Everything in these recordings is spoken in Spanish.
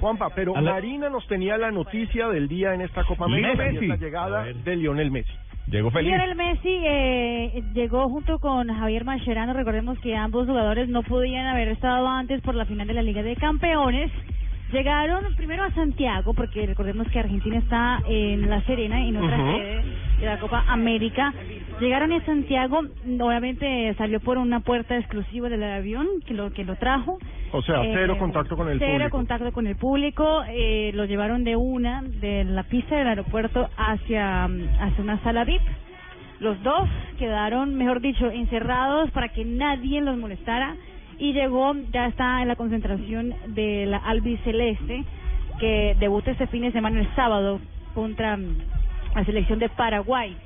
Juanpa, pero A la- Marina nos tenía la noticia del día en esta Copa Messi. América y la llegada de Lionel Messi. Llegó feliz. Lionel Messi eh, llegó junto con Javier Mascherano. Recordemos que ambos jugadores no podían haber estado antes por la final de la Liga de Campeones. Llegaron primero a Santiago, porque recordemos que Argentina está en La Serena, en otra Ujú. sede de la Copa América. Llegaron a Santiago, obviamente salió por una puerta exclusiva del avión que lo que lo trajo. O sea, Eh, cero contacto con el cero público. contacto con el público. Eh, lo llevaron de una, de la pista del aeropuerto hacia, hacia una sala VIP. Los dos quedaron, mejor dicho, encerrados para que nadie los molestara. Y llegó, ya está en la concentración de la albiceleste, que debuta este fin de semana el sábado contra la selección de Paraguay.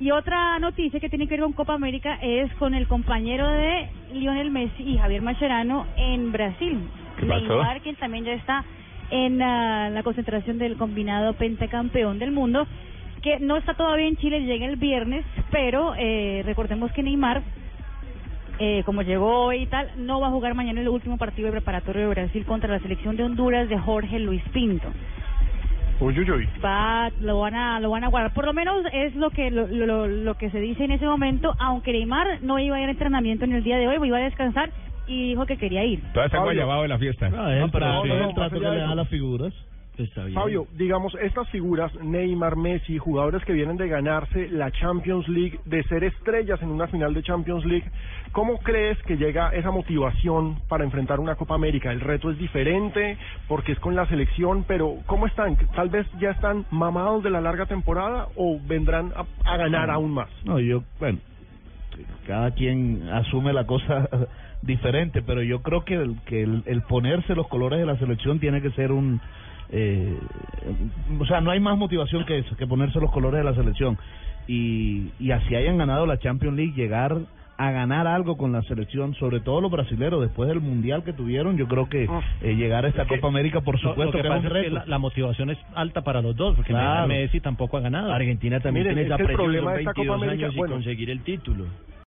Y otra noticia que tiene que ver con Copa América es con el compañero de Lionel Messi y Javier Mascherano en Brasil. Neymar, quien también ya está en ah, la concentración del combinado pentacampeón del mundo, que no está todavía en Chile, llega el viernes, pero eh, recordemos que Neymar, eh, como llegó hoy y tal, no va a jugar mañana el último partido de preparatorio de Brasil contra la selección de Honduras de Jorge Luis Pinto Uy, uy, uy. va lo van a lo van a guardar. Por lo menos es lo que lo, lo, lo que se dice en ese momento aunque Neymar no iba a ir a entrenamiento en el día de hoy iba a descansar y dijo que quería ir. Todavía está guayabado de la fiesta. No, él, pero no, sí, no, el no, trato que le a las figuras, está bien. Fabio, digamos, estas figuras, Neymar, Messi, jugadores que vienen de ganarse la Champions League, de ser estrellas en una final de Champions League, ¿cómo crees que llega esa motivación para enfrentar una Copa América? El reto es diferente porque es con la selección, pero ¿cómo están? ¿Tal vez ya están mamados de la larga temporada o vendrán a, a ganar aún más? No, yo, bueno, cada quien asume la cosa diferente, pero yo creo que el, que el, ponerse los colores de la selección tiene que ser un... Eh, o sea, no hay más motivación que eso, que ponerse los colores de la selección. Y, y así hayan ganado la Champions League, llegar a ganar algo con la selección, sobre todo los brasileros, después del mundial que tuvieron, yo creo que eh, llegar a esta Copa América, por supuesto, lo que un pasa es que reto. la, la motivación es alta para los dos, porque Claro. Messi tampoco ha ganado. Argentina también Miren, tiene es esa presión de esta Copa 22 América, años y bueno. conseguir el título.